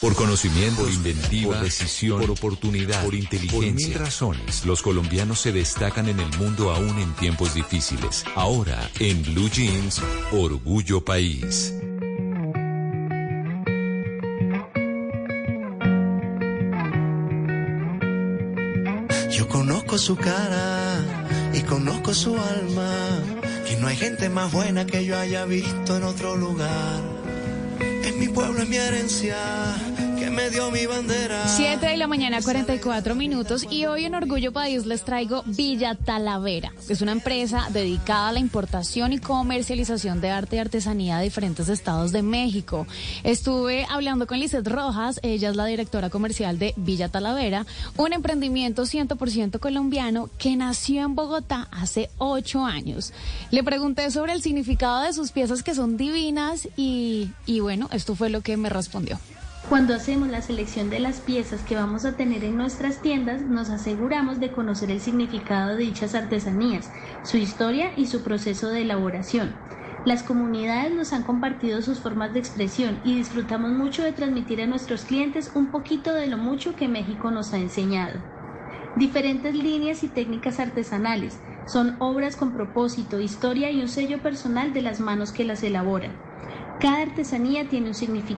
Por conocimiento, por inventiva, por decisión, por oportunidad, por inteligencia, por mil razones, los colombianos se destacan en el mundo aún en tiempos difíciles. Ahora, en Blue Jeans, Orgullo País. Yo conozco su cara y conozco su alma, que no hay gente más buena que yo haya visto en otro lugar. En mi pueblo, es mi herencia, dio mi bandera. 7 de la mañana, 44 minutos. Y hoy en Orgullo País les traigo Villa Talavera. Es una empresa dedicada a la importación y comercialización de arte y artesanía de diferentes estados de México. Estuve hablando con Lizeth Rojas, ella es la directora comercial de Villa Talavera, un emprendimiento 100% colombiano que nació en Bogotá hace 8 años. Le pregunté sobre el significado de sus piezas que son divinas y bueno, esto fue lo que me respondió. Cuando hacemos la selección de las piezas que vamos a tener en nuestras tiendas, nos aseguramos de conocer el significado de dichas artesanías, su historia y su proceso de elaboración. Las comunidades nos han compartido sus formas de expresión y disfrutamos mucho de transmitir a nuestros clientes un poquito de lo mucho que México nos ha enseñado. Diferentes líneas y técnicas artesanales son obras con propósito, historia y un sello personal de las manos que las elaboran. Cada artesanía tiene un significado.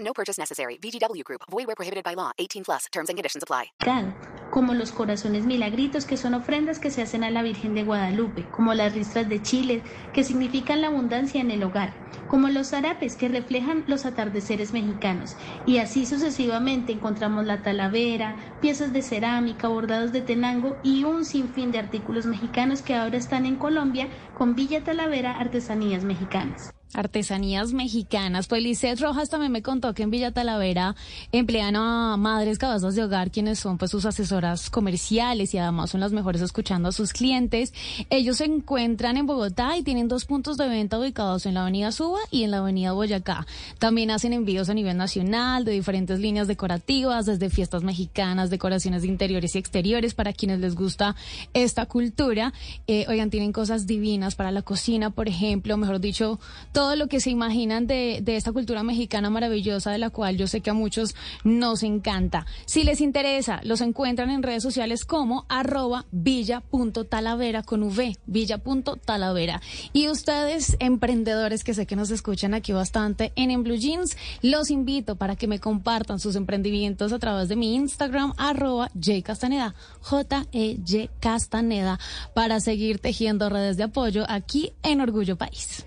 No purchase necessary. VGW Group. Void where prohibited by law. 18 plus. Terms and conditions apply. Como los corazones milagritos, que son ofrendas que se hacen a la Virgen de Guadalupe, como las ristras de Chile, que significan la abundancia en el hogar, como los zarapes, que reflejan los atardeceres mexicanos, y así sucesivamente encontramos la talavera, piezas de cerámica, bordados de tenango y un sinfín de artículos mexicanos que ahora están en Colombia con Villa Talavera Artesanías Mexicanas. Artesanías mexicanas. Pues Lisset Rojas también me contó que en Villa Talavera emplean a madres cabezas de hogar, quienes son pues sus asesoras comerciales y además son las mejores escuchando a sus clientes. Ellos se encuentran en Bogotá y tienen dos puntos de venta ubicados en la avenida Suba y en la avenida Boyacá. También hacen envíos a nivel nacional de diferentes líneas decorativas, desde fiestas mexicanas, decoraciones de interiores y exteriores para quienes les gusta esta cultura. Eh, oigan, tienen cosas divinas para la cocina, por ejemplo, mejor dicho, todo todo lo que se imaginan de, de, esta cultura mexicana maravillosa, de la cual yo sé que a muchos nos encanta. Si les interesa, los encuentran en redes sociales como arroba villa.talavera con V, villa.talavera. Y ustedes, emprendedores que sé que nos escuchan aquí bastante en En Blue Jeans, los invito para que me compartan sus emprendimientos a través de mi Instagram, arroba jcastaneda, J-E-Y Castaneda, para seguir tejiendo redes de apoyo aquí en Orgullo País.